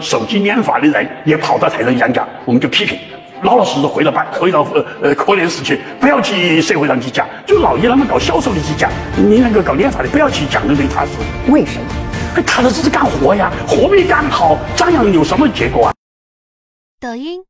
手机念法的人也跑到台上演讲，我们就批评，老老实实回到班，回到呃呃科研室去，不要去社会上去讲。就老爷他们搞销售的去讲，你那个搞念法的不要去讲那对他是。为什么？他的实是干活呀，活没干好，张扬有什么结果啊？抖音。